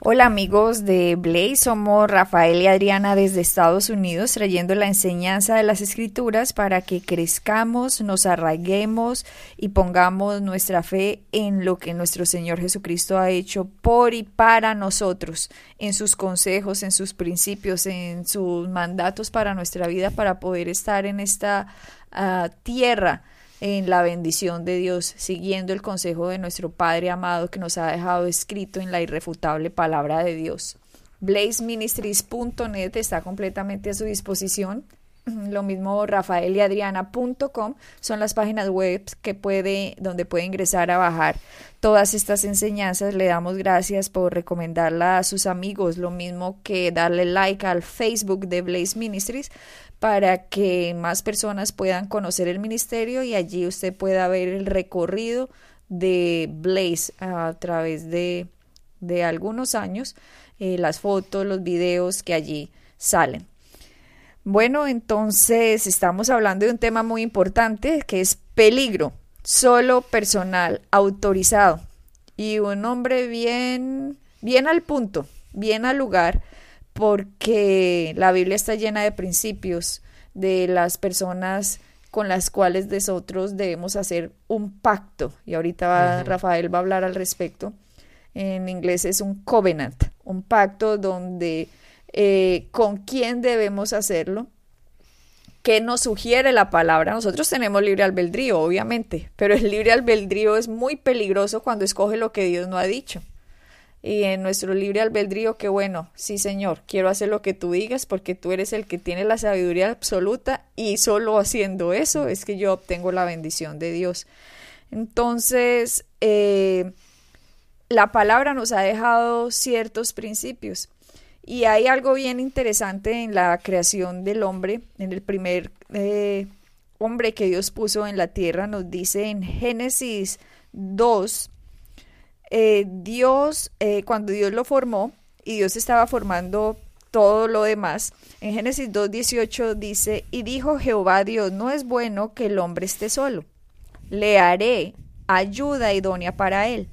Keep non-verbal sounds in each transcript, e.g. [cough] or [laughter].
Hola amigos de Blaze, somos Rafael y Adriana desde Estados Unidos trayendo la enseñanza de las escrituras para que crezcamos, nos arraiguemos y pongamos nuestra fe en lo que nuestro Señor Jesucristo ha hecho por y para nosotros, en sus consejos, en sus principios, en sus mandatos para nuestra vida, para poder estar en esta uh, tierra en la bendición de Dios, siguiendo el consejo de nuestro Padre amado que nos ha dejado escrito en la irrefutable palabra de Dios. blazeministries.net está completamente a su disposición. Lo mismo rafaeliadriana.com son las páginas web que puede, donde puede ingresar a bajar todas estas enseñanzas. Le damos gracias por recomendarla a sus amigos, lo mismo que darle like al Facebook de Blaze Ministries para que más personas puedan conocer el ministerio y allí usted pueda ver el recorrido de Blaze a través de, de algunos años, eh, las fotos, los videos que allí salen. Bueno, entonces estamos hablando de un tema muy importante que es peligro, solo personal autorizado y un hombre bien, bien al punto, bien al lugar porque la Biblia está llena de principios de las personas con las cuales nosotros debemos hacer un pacto. Y ahorita Rafael va a hablar al respecto. En inglés es un covenant, un pacto donde eh, con quién debemos hacerlo, qué nos sugiere la palabra. Nosotros tenemos libre albedrío, obviamente, pero el libre albedrío es muy peligroso cuando escoge lo que Dios no ha dicho y en nuestro libre albedrío que bueno, sí Señor, quiero hacer lo que tú digas porque tú eres el que tiene la sabiduría absoluta y solo haciendo eso es que yo obtengo la bendición de Dios. Entonces, eh, la palabra nos ha dejado ciertos principios y hay algo bien interesante en la creación del hombre, en el primer eh, hombre que Dios puso en la tierra, nos dice en Génesis 2, eh, Dios, eh, cuando Dios lo formó y Dios estaba formando todo lo demás, en Génesis 2.18 dice, y dijo Jehová Dios, no es bueno que el hombre esté solo, le haré ayuda idónea para él.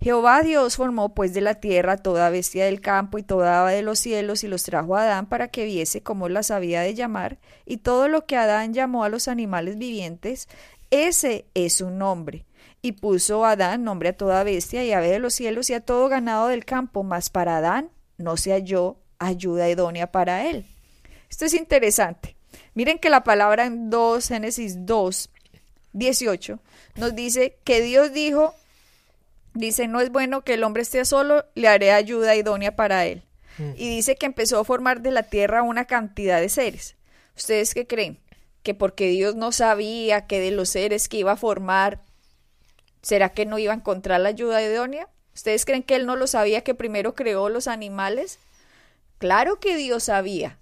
Jehová Dios formó pues de la tierra toda bestia del campo y toda ave de los cielos y los trajo a Adán para que viese cómo las había de llamar, y todo lo que Adán llamó a los animales vivientes, ese es su nombre. Y puso Adán nombre a toda bestia y ave de los cielos y a todo ganado del campo, mas para Adán no se halló ayuda idónea para él. Esto es interesante. Miren que la palabra en 2, Génesis 2, 18, nos dice que Dios dijo, dice, no es bueno que el hombre esté solo, le haré ayuda idónea para él. Mm. Y dice que empezó a formar de la tierra una cantidad de seres. ¿Ustedes qué creen? Que porque Dios no sabía que de los seres que iba a formar ¿Será que no iba a encontrar la ayuda idónea? ¿Ustedes creen que él no lo sabía que primero creó los animales? Claro que Dios sabía.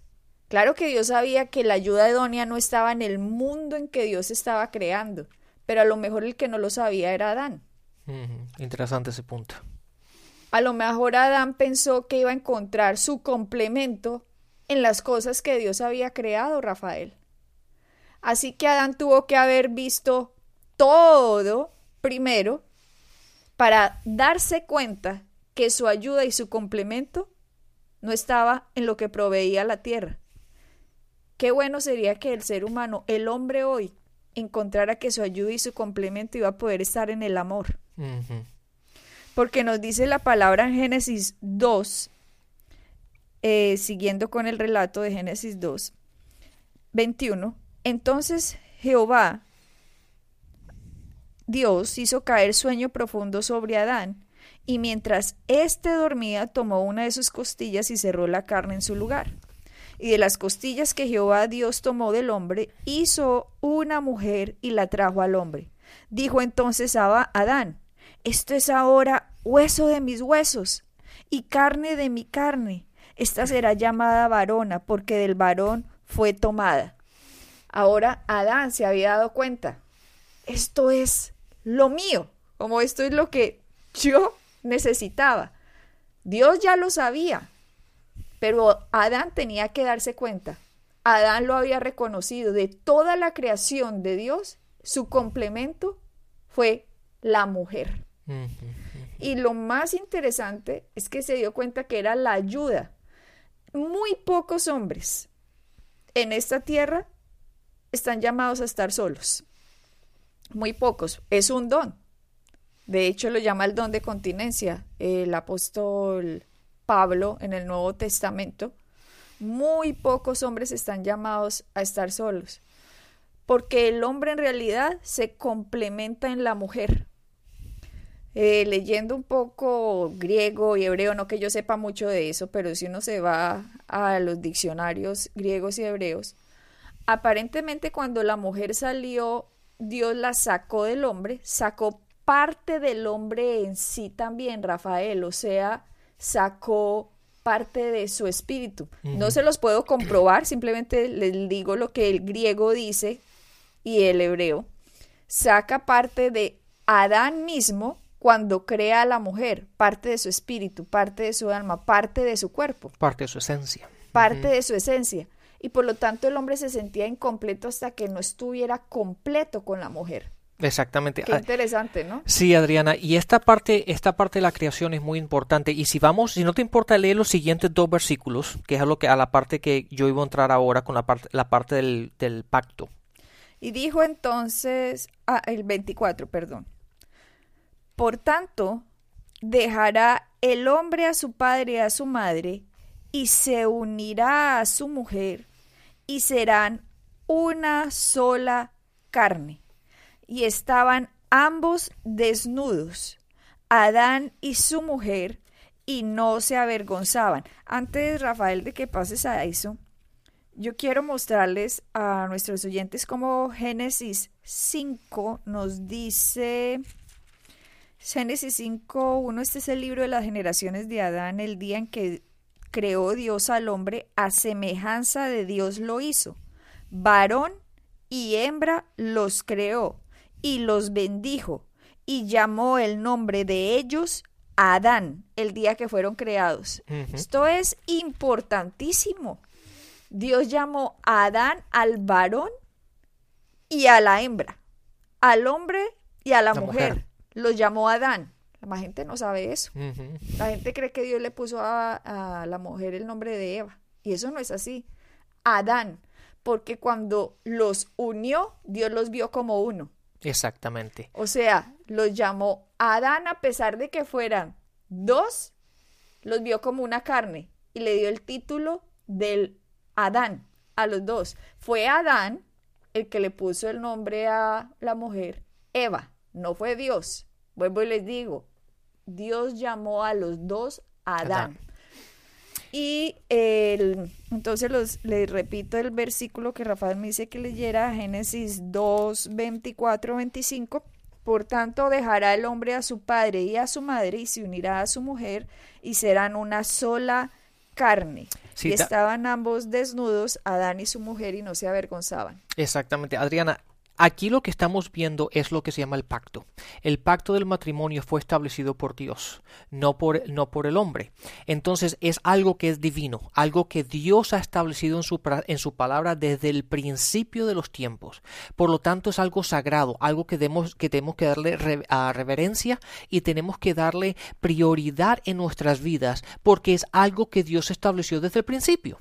Claro que Dios sabía que la ayuda idónea no estaba en el mundo en que Dios estaba creando, pero a lo mejor el que no lo sabía era Adán. Interesante ese punto. A lo mejor Adán pensó que iba a encontrar su complemento en las cosas que Dios había creado, Rafael. Así que Adán tuvo que haber visto todo primero para darse cuenta que su ayuda y su complemento no estaba en lo que proveía la tierra. Qué bueno sería que el ser humano, el hombre hoy, encontrara que su ayuda y su complemento iba a poder estar en el amor. Porque nos dice la palabra en Génesis 2, eh, siguiendo con el relato de Génesis 2, 21. Entonces Jehová Dios hizo caer sueño profundo sobre Adán, y mientras éste dormía tomó una de sus costillas y cerró la carne en su lugar. Y de las costillas que Jehová Dios tomó del hombre, hizo una mujer y la trajo al hombre. Dijo entonces a Adán, esto es ahora hueso de mis huesos y carne de mi carne. Esta será llamada varona, porque del varón fue tomada. Ahora Adán se había dado cuenta. Esto es lo mío, como esto es lo que yo necesitaba. Dios ya lo sabía, pero Adán tenía que darse cuenta. Adán lo había reconocido de toda la creación de Dios, su complemento fue la mujer. Y lo más interesante es que se dio cuenta que era la ayuda. Muy pocos hombres en esta tierra están llamados a estar solos. Muy pocos. Es un don. De hecho, lo llama el don de continencia el apóstol Pablo en el Nuevo Testamento. Muy pocos hombres están llamados a estar solos, porque el hombre en realidad se complementa en la mujer. Eh, leyendo un poco griego y hebreo, no que yo sepa mucho de eso, pero si uno se va a los diccionarios griegos y hebreos, aparentemente cuando la mujer salió, Dios la sacó del hombre, sacó parte del hombre en sí también, Rafael, o sea, sacó parte de su espíritu. No se los puedo comprobar, simplemente les digo lo que el griego dice y el hebreo. Saca parte de Adán mismo cuando crea a la mujer, parte de su espíritu, parte de su alma, parte de su cuerpo. Parte de su esencia. Parte de su esencia. Y por lo tanto el hombre se sentía incompleto hasta que no estuviera completo con la mujer. Exactamente. Qué interesante, ¿no? Sí, Adriana. Y esta parte, esta parte de la creación es muy importante. Y si vamos, si no te importa leer los siguientes dos versículos, que es a lo que a la parte que yo iba a entrar ahora con la parte, la parte del, del pacto. Y dijo entonces, ah, el 24, perdón. Por tanto, dejará el hombre a su padre y a su madre, y se unirá a su mujer, y serán una sola carne. Y estaban ambos desnudos, Adán y su mujer, y no se avergonzaban. Antes, Rafael, de que pases a eso, yo quiero mostrarles a nuestros oyentes cómo Génesis 5 nos dice Génesis 5.1, este es el libro de las generaciones de Adán, el día en que creó Dios al hombre, a semejanza de Dios lo hizo. Varón y hembra los creó y los bendijo y llamó el nombre de ellos Adán, el día que fueron creados. Esto es importantísimo. Dios llamó a Adán al varón y a la hembra, al hombre y a la, mujer los llamó Adán. La gente no sabe eso. La gente cree que Dios le puso a, la mujer el nombre de Eva. Y eso no es así. Adán. Porque cuando los unió, Dios los vio como uno. Exactamente. O sea, los llamó Adán a pesar de que fueran dos, los vio como una carne y le dio el título del Adán a los dos. Fue Adán el que le puso el nombre a la mujer Eva no fue Dios. Vuelvo y les digo, Dios llamó a los dos Adán. Y entonces los, les repito el versículo que Rafael me dice que leyera, Génesis 2, 24, 25. Por tanto, dejará el hombre a su padre y a su madre y se unirá a su mujer y serán una sola carne. y estaban ambos desnudos, Adán y su mujer, y no se avergonzaban. Exactamente. Adriana, Aquí lo que estamos viendo es lo que se llama el pacto. El pacto del matrimonio fue establecido por Dios, no por, no por el hombre. Entonces es algo que es divino, algo que Dios ha establecido en su, en su palabra desde el principio de los tiempos. Por lo tanto es algo sagrado, algo que, demos, que tenemos que darle a reverencia y tenemos que darle prioridad en nuestras vidas porque es algo que Dios estableció desde el principio.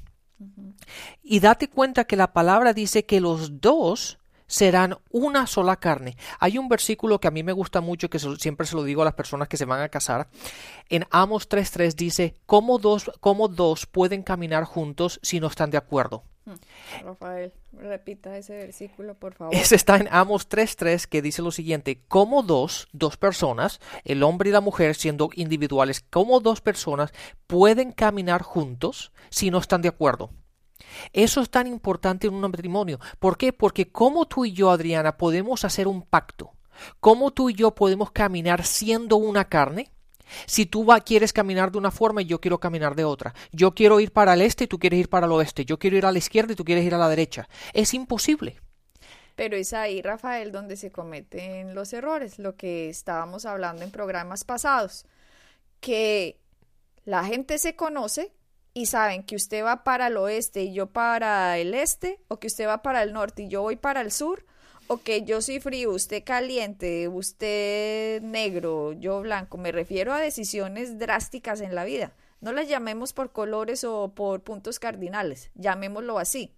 Y date cuenta que la palabra dice que los dos serán una sola carne. Hay un versículo que a mí me gusta mucho, que siempre se lo digo a las personas que se van a casar. En Amos 3.3 dice, ¿cómo dos, ¿cómo dos pueden caminar juntos si no están de acuerdo? Hmm. Rafael, repita ese versículo, por favor. Ese está en Amos 3.3 que dice lo siguiente, ¿cómo dos, dos personas, el hombre y la mujer siendo individuales, cómo dos personas pueden caminar juntos si no están de acuerdo? Eso es tan importante en un matrimonio. ¿Por qué? Porque como tú y yo, Adriana, podemos hacer un pacto. ¿Cómo tú y yo podemos caminar siendo una carne? Si tú quieres caminar de una forma y yo quiero caminar de otra. Yo quiero ir para el este y tú quieres ir para el oeste. Yo quiero ir a la izquierda y tú quieres ir a la derecha. Es imposible. Pero es ahí, Rafael, donde se cometen los errores, lo que estábamos hablando en programas pasados, que la gente se conoce y saben que usted va para el oeste y yo para el este, o que usted va para el norte y yo voy para el sur, Ok, yo soy frío, usted caliente, usted negro, yo blanco. Me refiero a decisiones drásticas en la vida. No las llamemos por colores o por puntos cardinales, llamémoslo así.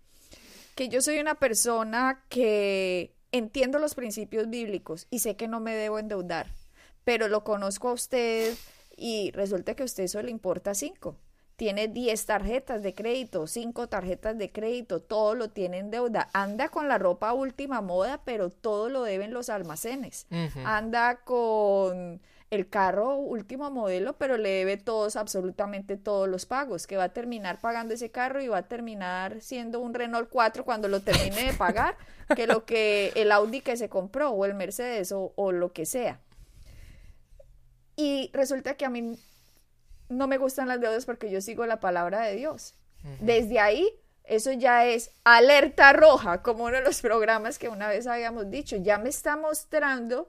Que yo soy una persona que entiendo los principios bíblicos y sé que no me debo endeudar, pero lo conozco a usted y resulta que a usted eso le importa cinco tiene 10 tarjetas de crédito, 5 tarjetas de crédito, todo lo tiene en deuda. Anda con la ropa última moda, pero todo lo deben los almacenes. Anda con el carro último modelo, pero le debe todos, absolutamente todos los pagos, que va a terminar pagando ese carro y va a terminar siendo un Renault 4 cuando lo termine de pagar, que lo que el Audi que se compró o el Mercedes o, o lo que sea. Y resulta que a mí no me gustan las deudas porque yo sigo la palabra de Dios. Desde ahí, eso ya es alerta roja, como uno de los programas que una vez habíamos dicho. Ya me está mostrando,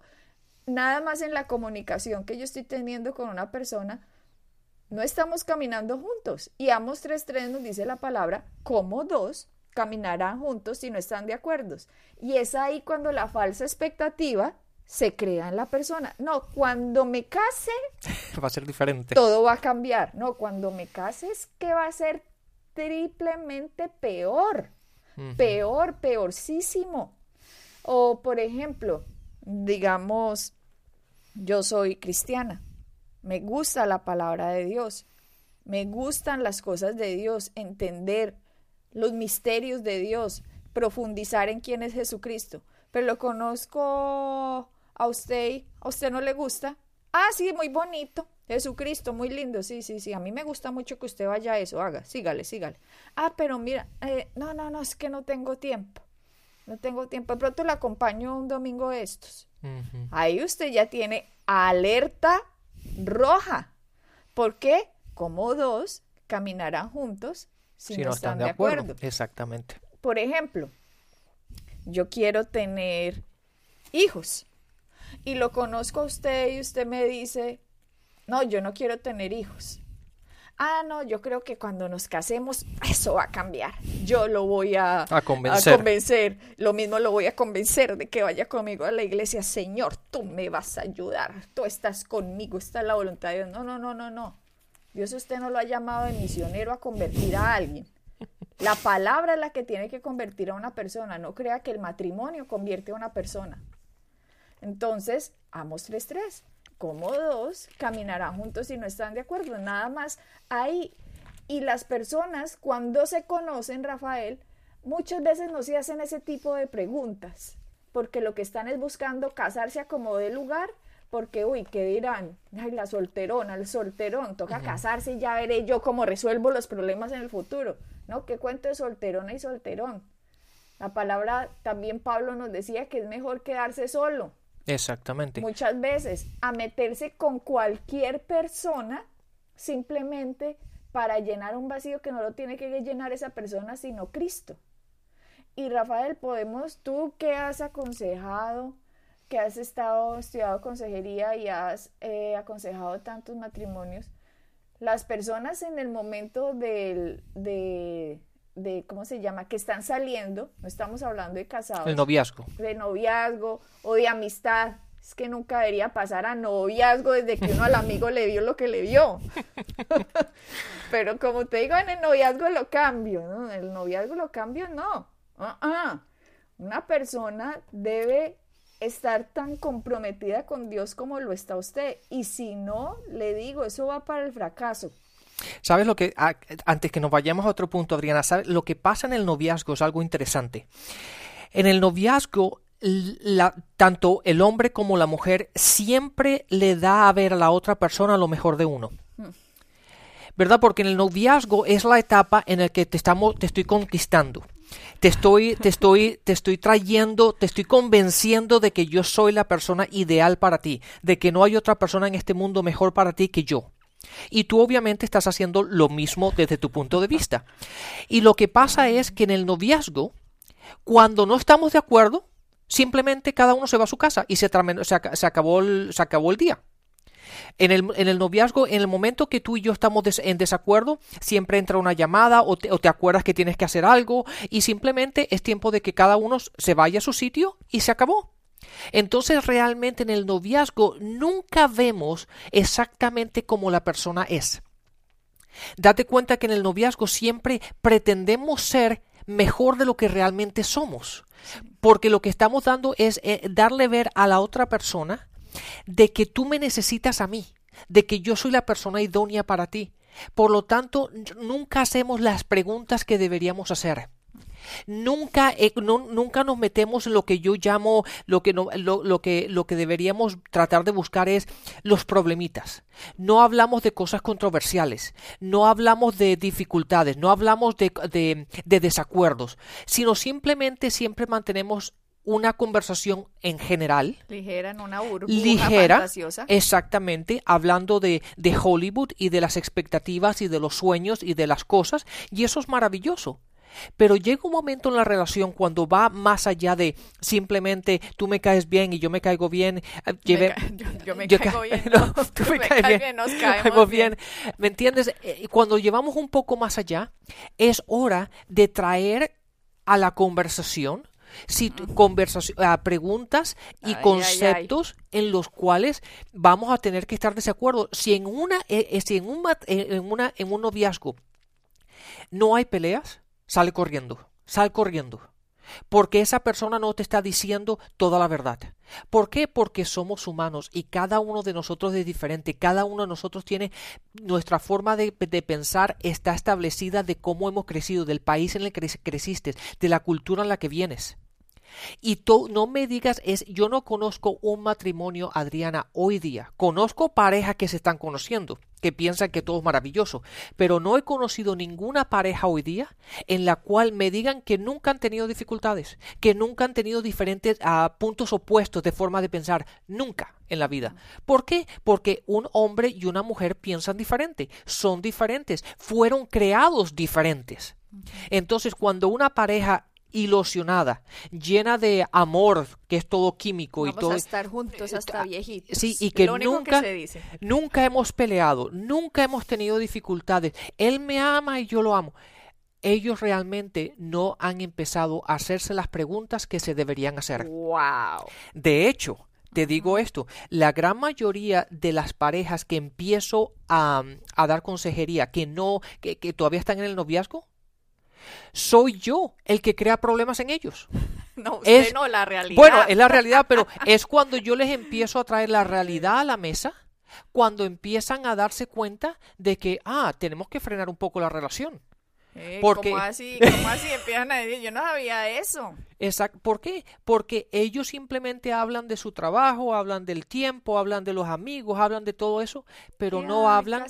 nada más en la comunicación que yo estoy teniendo con una persona, no estamos caminando juntos. Y Amos 3.3 nos dice la palabra, como dos caminarán juntos si no están de acuerdo. Y es ahí cuando la falsa expectativa se crea en la persona. No, cuando me case... [laughs] va a ser diferente. Todo va a cambiar. No, cuando me case es que va a ser triplemente peor. Peor, peorcísimo. O, por ejemplo, digamos, yo soy cristiana. Me gusta la palabra de Dios. Me gustan las cosas de Dios, entender los misterios de Dios, profundizar en quién es Jesucristo. Pero lo conozco a usted, a usted no le gusta. Ah, sí, muy bonito. Jesucristo, muy lindo. Sí, sí, sí. A mí me gusta mucho que usted vaya a eso. Haga, sígale, sígale. Ah, pero mira, eh, no, no, no, es que no tengo tiempo. No tengo tiempo. De pronto le acompaño un domingo de estos. Ahí usted ya tiene alerta roja. ¿Por qué? Como dos caminarán juntos si, no, están, de acuerdo. Exactamente. Por ejemplo, yo quiero tener hijos y lo conozco a usted y usted me dice, no, yo no quiero tener hijos. Ah, no, yo creo que cuando nos casemos eso va a cambiar. Yo lo voy a, convencer. Lo mismo lo voy a convencer de que vaya conmigo a la iglesia. Señor, tú me vas a ayudar. Tú estás conmigo. Esta es la voluntad de Dios. No, no, no, no, no. Dios usted no lo ha llamado de misionero a convertir a alguien. La palabra es la que tiene que convertir a una persona. No crea que el matrimonio convierte a una persona. Entonces, Amos 3.3. Como dos caminarán juntos si no están de acuerdo. Nada más ahí. Y las personas, cuando se conocen, Rafael, muchas veces no se hacen ese tipo de preguntas, porque lo que están es buscando casarse a como de lugar, porque, uy, ¿qué dirán? Ay, la solterona, el solterón, toca casarse y ya veré yo cómo resuelvo los problemas en el futuro. ¿No? ¿Qué cuento de solterona y solterón? La palabra, también Pablo nos decía que es mejor quedarse solo Exactamente. Muchas veces a meterse con cualquier persona simplemente para llenar un vacío que no lo tiene que llenar esa persona, sino Cristo. Y Rafael, podemos, tú que has aconsejado, que has estado estudiado consejería y has eh, aconsejado tantos matrimonios, las personas en el momento del, de, de, ¿cómo se llama? Que están saliendo, no estamos hablando de casados. El noviazgo. De noviazgo o de amistad. Es que nunca debería pasar a noviazgo desde que uno al [laughs] amigo le vio lo que le vio. [laughs] Pero como te digo, en el noviazgo lo cambio, ¿no? En el noviazgo lo cambio, no. Uh Una persona debe estar tan comprometida con Dios como lo está usted. Y si no, le digo, eso va para el fracaso. ¿Sabes lo que, antes que nos vayamos a otro punto, Adriana, ¿sabes? lo que pasa en el noviazgo es algo interesante. En el noviazgo, tanto el hombre como la mujer siempre le da a ver a la otra persona lo mejor de uno. ¿Verdad? Porque en el noviazgo es la etapa en la que te, estamos, te estoy conquistando. Te estoy, te estoy, te estoy trayendo, te estoy convenciendo de que yo soy la persona ideal para ti, de que no hay otra persona en este mundo mejor para ti que yo. Y tú obviamente estás haciendo lo mismo desde tu punto de vista. Y lo que pasa es que en el noviazgo, cuando no estamos de acuerdo, simplemente cada uno se va a su casa y se, se, acabó, el, se acabó el día. En el, en el, noviazgo, en el momento que tú y yo estamos en desacuerdo, siempre entra una llamada o te, o te, acuerdas que tienes que hacer algo y simplemente es tiempo de que cada uno se vaya a su sitio y se acabó. Entonces realmente en el noviazgo nunca vemos exactamente cómo la persona es. Date cuenta que en el noviazgo siempre pretendemos ser mejor de lo que realmente somos. Porque lo que estamos dando es eh, darle ver a la otra persona de que tú me necesitas a mí, de que yo soy la persona idónea para ti. Por lo tanto, nunca hacemos las preguntas que deberíamos hacer. Nunca, eh, nunca nos metemos en lo que yo llamo, lo que, no, lo, que, lo que deberíamos tratar de buscar es los problemitas. No hablamos de cosas controversiales, no hablamos de dificultades, no hablamos de, de, de desacuerdos, sino simplemente siempre mantenemos una conversación en general. Ligera, en una burbuja ligera, fantasiosa. Exactamente, hablando de, de Hollywood y de las expectativas y de los sueños y de las cosas, y eso es maravilloso. Pero llega un momento en la relación cuando va más allá de simplemente tú me caes bien y yo me caigo bien. Me ca yo, yo, me [laughs] yo caigo ca bien. [laughs] No, [laughs] tú me, me caes bien. bien. Nos caemos bien. bien. ¿Me entiendes? Cuando llevamos un poco más allá, es hora de traer a la conversación si conversación, preguntas y ay, conceptos ay, ay. en los cuales vamos a tener que estar de acuerdo. Si en una, eh, si en un, en una, en un noviazgo no hay peleas, sale corriendo, sal corriendo. Porque esa persona no te está diciendo toda la verdad. ¿Por qué? Porque somos humanos y cada uno de nosotros es diferente. Cada uno de nosotros tiene nuestra forma de, de pensar está establecida de cómo hemos crecido, del país en el que creciste, de la cultura en la que vienes. Y tú no me digas, es, yo no conozco un matrimonio, Adriana, hoy día. Conozco parejas que se están conociendo, que piensan que todo es maravilloso, pero no he conocido ninguna pareja hoy día en la cual me digan que nunca han tenido dificultades, que nunca han tenido diferentes uh, puntos opuestos de forma de pensar, nunca en la vida. ¿Por qué? Porque un hombre y una mujer piensan diferente, son diferentes, fueron creados diferentes. Entonces, cuando una pareja ilusionada, llena de amor, que es todo químico Vamos y todo. a estar juntos hasta viejitos. Sí, y que Lo nunca, que se dice. nunca hemos peleado, nunca hemos tenido dificultades. Él me ama y yo lo amo. Ellos realmente no han empezado a hacerse las preguntas que se deberían hacer. Wow. De hecho, te digo esto, la gran mayoría de las parejas que empiezo a, a dar consejería, que no, que, que todavía están en el noviazgo, soy yo el que crea problemas en ellos. [laughs] No, usted Es- no, la realidad. Bueno, es la realidad, pero es cuando yo les empiezo a traer la realidad a la mesa, cuando empiezan a darse cuenta de que, ah, tenemos que frenar un poco la relación. Eh, porque- ¿Cómo así? ¿Cómo así? Empiezan a decir, yo no sabía eso. Exacto. ¿Por qué? Porque ellos simplemente hablan de su trabajo, hablan del tiempo, hablan de los amigos, hablan de todo eso, pero ¿Qué no hablan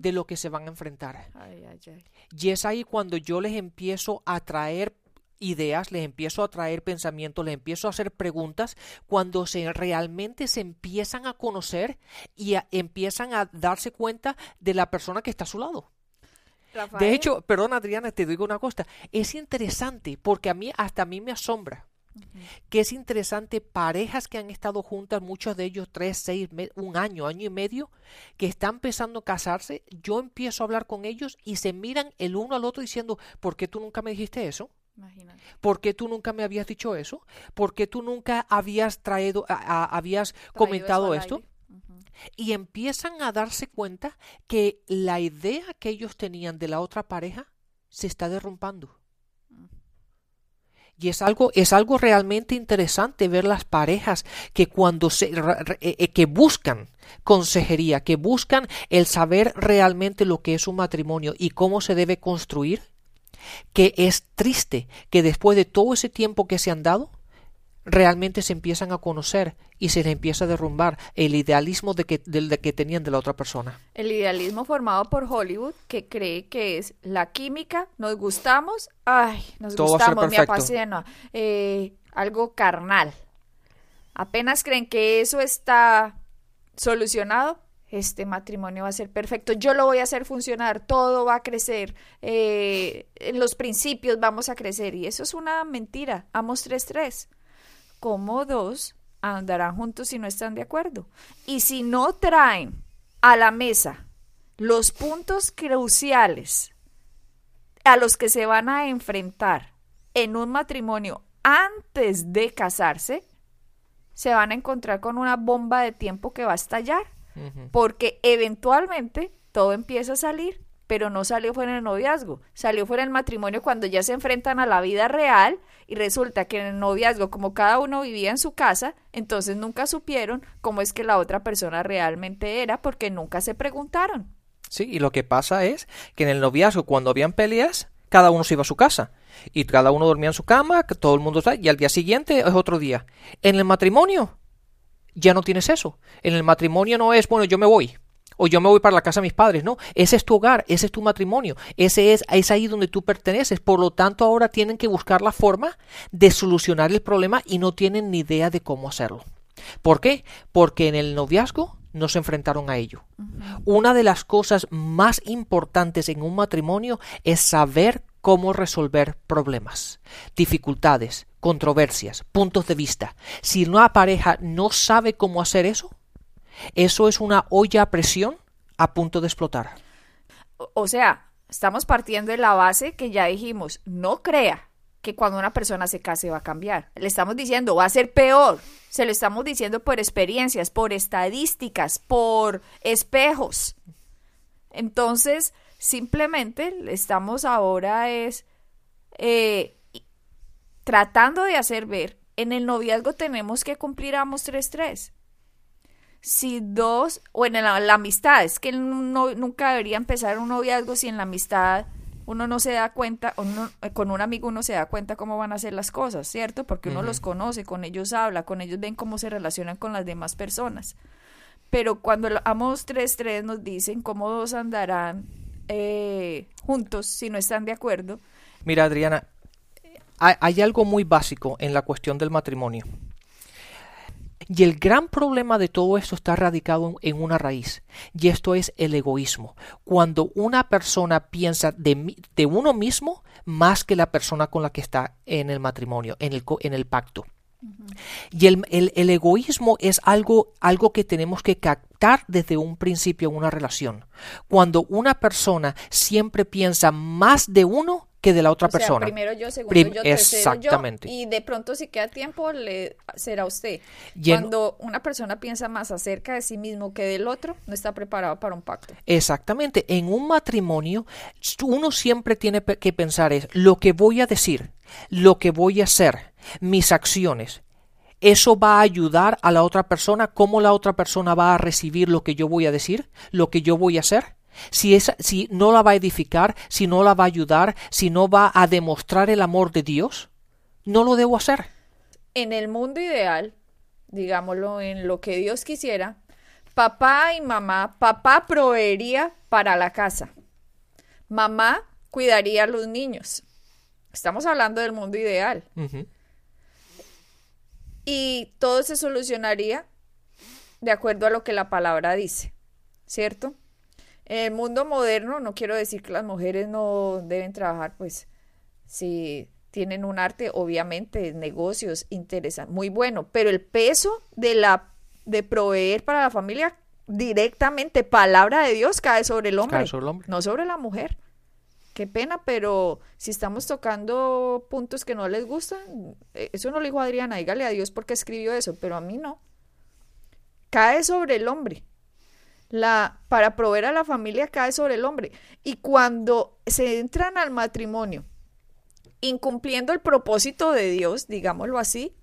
de lo que se van a enfrentar. Ay, ay, ay. Y es ahí cuando yo les empiezo a traer ideas, les empiezo a traer pensamientos, les empiezo a hacer preguntas, cuando se realmente se empiezan a conocer y a- empiezan a darse cuenta de la persona que está a su lado. Rafael, De hecho, perdón Adriana, te digo una cosa, es interesante porque a mí hasta a mí me asombra que es interesante parejas que han estado juntas, muchos de ellos tres, seis, un año, año y medio, que están empezando a casarse, yo empiezo a hablar con ellos y se miran el uno al otro diciendo, ¿por qué tú nunca me dijiste eso? imagínate. ¿Por qué tú nunca me habías dicho eso? ¿Por qué tú nunca habías traído, a- a- habías Traído comentado esto? aire. Y empiezan a darse cuenta que la idea que ellos tenían de la otra pareja se está derrumbando. Y es algo, es algo realmente interesante ver las parejas que cuando se eh, eh, que buscan consejería, que buscan el saber realmente lo que es un matrimonio y cómo se debe construir, que es triste que después de todo ese tiempo que se han dado, realmente se empiezan a conocer y se les empieza a derrumbar el idealismo de que, del de que tenían de la otra persona. El idealismo formado por Hollywood que cree que es la química, nos gustamos, ay, nos Todo gustamos, me apasiona, eh, algo carnal. Apenas creen que eso está solucionado, este matrimonio va a ser perfecto, yo lo voy a hacer funcionar, todo va a crecer, eh, en los principios vamos a crecer y eso es una mentira, amos 3-3. Como dos andarán juntos si no están de acuerdo. Y si no traen a la mesa los puntos cruciales a los que se van a enfrentar en un matrimonio antes de casarse, se van a encontrar con una bomba de tiempo que va a estallar, porque eventualmente todo empieza a salir, pero no salió fuera el noviazgo, salió fuera el matrimonio cuando ya se enfrentan a la vida real y resulta que en el noviazgo, como cada uno vivía en su casa, entonces nunca supieron cómo es que la otra persona realmente era porque nunca se preguntaron. Sí, y lo que pasa es que en el noviazgo, cuando habían peleas, cada uno se iba a su casa. Y cada uno dormía en su cama, todo el mundo está, y al día siguiente es otro día. En el matrimonio ya no tienes eso. En el matrimonio no es, bueno, yo me voy. O yo me voy para la casa de mis padres, no, ese es tu hogar, ese es tu matrimonio, ese es, es ahí donde tú perteneces, por lo tanto ahora tienen que buscar la forma de solucionar el problema y no tienen ni idea de cómo hacerlo. ¿Por qué? Porque en el noviazgo no se enfrentaron a ello. Una de las cosas más importantes en un matrimonio es saber cómo resolver problemas, dificultades, controversias, puntos de vista. Si una pareja no sabe cómo hacer eso, eso es una olla a presión a punto de explotar. O sea, estamos partiendo de la base que ya dijimos, no crea que cuando una persona se case va a cambiar. Le estamos diciendo, va a ser peor. Se lo estamos diciendo por experiencias, por estadísticas, por espejos. Entonces, simplemente estamos ahora es eh, tratando de hacer ver, en el noviazgo tenemos que cumplir ambos tres tres. Si dos, o en la, amistad, es que no, nunca debería empezar un noviazgo si en la amistad uno no se da cuenta, eh, con un amigo uno se da cuenta cómo van a ser las cosas, ¿cierto? Porque uno los conoce, con ellos habla, con ellos ven cómo se relacionan con las demás personas. Pero cuando tres, tres nos dicen cómo dos andarán eh, juntos si no están de acuerdo. Mira, Adriana, hay algo muy básico en la cuestión del matrimonio. Y el gran problema de todo esto está radicado en una raíz, y esto es el egoísmo. Cuando una persona piensa de, de uno mismo más que la persona con la que está en el matrimonio, en el, en el pacto. Y el, el, egoísmo es algo, algo que tenemos que captar desde un principio en una relación. Cuando una persona siempre piensa más de uno que de la otra persona. Primero yo, segundo yo, Exactamente. y de pronto si queda tiempo le será usted. Cuando una persona piensa más acerca de sí mismo que del otro, no está preparado para un pacto. Exactamente. En un matrimonio uno siempre tiene que pensar es lo que voy a decir, lo que voy a hacer, mis acciones. ¿Eso va a ayudar a la otra persona? ¿Cómo la otra persona va a recibir lo que yo voy a decir? ¿Lo que yo voy a hacer? Si, si no la va a edificar, si no la va a ayudar, si no va a demostrar el amor de Dios, no lo debo hacer. En el mundo ideal, digámoslo, en lo que Dios quisiera, papá y mamá, papá proveería para la casa, mamá cuidaría a los niños. Estamos hablando del mundo ideal. Y todo se solucionaría de acuerdo a lo que la palabra dice, ¿cierto? En el mundo moderno, no quiero decir que las mujeres no deben trabajar, pues si tienen un arte, obviamente, negocios, interesan, muy bueno, pero el peso de la de proveer para la familia directamente, palabra de Dios, cae sobre el hombre, sobre el hombre. no sobre la mujer. Qué pena, pero si estamos tocando puntos que no les gustan, eh, eso no lo dijo Adriana, dígale a Dios porque escribió eso, pero a mí no. Cae sobre el hombre la, para proveer a la familia cae sobre el hombre. Y cuando se entran al matrimonio, incumpliendo el propósito de Dios, digámoslo así,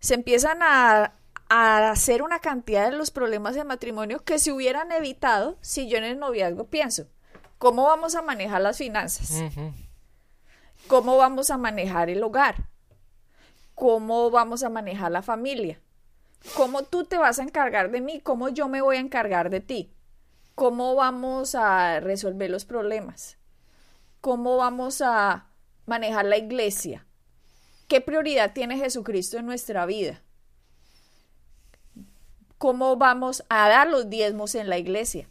se empiezan a, a hacer una cantidad de los problemas de matrimonio que se hubieran evitado si yo en el noviazgo pienso, ¿cómo vamos a manejar las finanzas? ¿Cómo vamos a manejar el hogar? ¿Cómo vamos a manejar la familia? ¿Cómo tú te vas a encargar de mí? ¿Cómo yo me voy a encargar de ti? ¿Cómo vamos a resolver los problemas? ¿Cómo vamos a manejar la iglesia? ¿Qué prioridad tiene Jesucristo en nuestra vida? ¿Cómo vamos a dar los diezmos en la iglesia?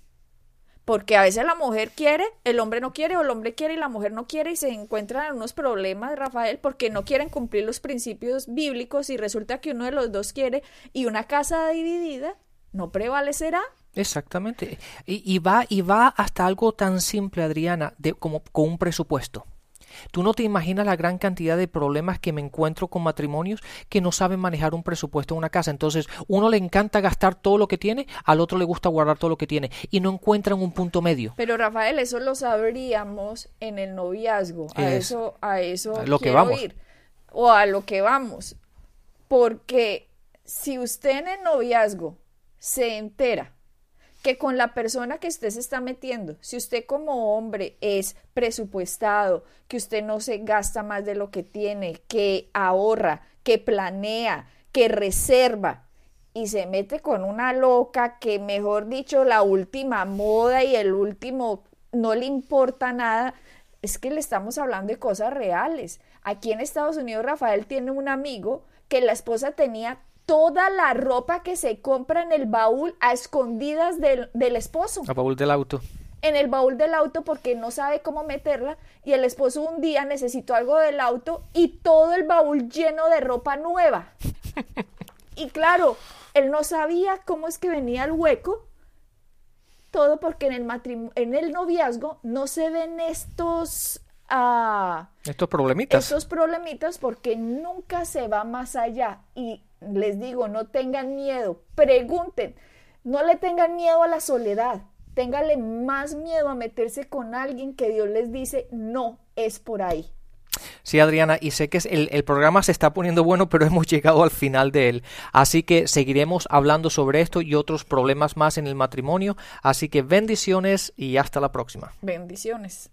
Porque a veces la mujer quiere, el hombre no quiere, o el hombre quiere y la mujer no quiere, y se encuentran en unos problemas, Rafael, porque no quieren cumplir los principios bíblicos y resulta que uno de los dos quiere y una casa dividida no prevalecerá. Exactamente. Y, y va, y va hasta algo tan simple, Adriana, de, como con un presupuesto. Tú no te imaginas la gran cantidad de problemas que me encuentro con matrimonios que no saben manejar un presupuesto en una casa. Entonces, uno le encanta gastar todo lo que tiene, al otro le gusta guardar todo lo que tiene y no encuentran un punto medio. Pero Rafael, eso lo sabríamos en el noviazgo. A Es- eso, a eso a lo que vamos. ir. O a lo que vamos. Porque si usted en el noviazgo se entera que con la persona que usted se está metiendo, si usted como hombre es presupuestado, que usted no se gasta más de lo que tiene, que ahorra, que planea, que reserva, y se mete con una loca que, mejor dicho, la última moda y el último no le importa nada, es que le estamos hablando de cosas reales. Aquí en Estados Unidos, Rafael tiene un amigo que la esposa tenía toda la ropa que se compra en el baúl a escondidas del, del esposo, A baúl del auto. en el baúl del auto porque no sabe cómo meterla y el esposo un día necesitó algo del auto y todo el baúl lleno de ropa nueva. Y claro, él no sabía cómo es que venía el hueco. Todo porque en el matrimonio, en el noviazgo no se ven estos ah, Estos problemitas. estos problemitas porque nunca se va más allá. Y les digo, no tengan miedo, pregunten, no le tengan miedo a la soledad, téngale más miedo a meterse con alguien que Dios les dice, no es por ahí. Sí, Adriana, y sé que el, el programa se está poniendo bueno, pero [laughs] hemos llegado al final de él. Así que seguiremos hablando sobre esto y otros problemas más en el matrimonio. Así que bendiciones y hasta la próxima. Bendiciones.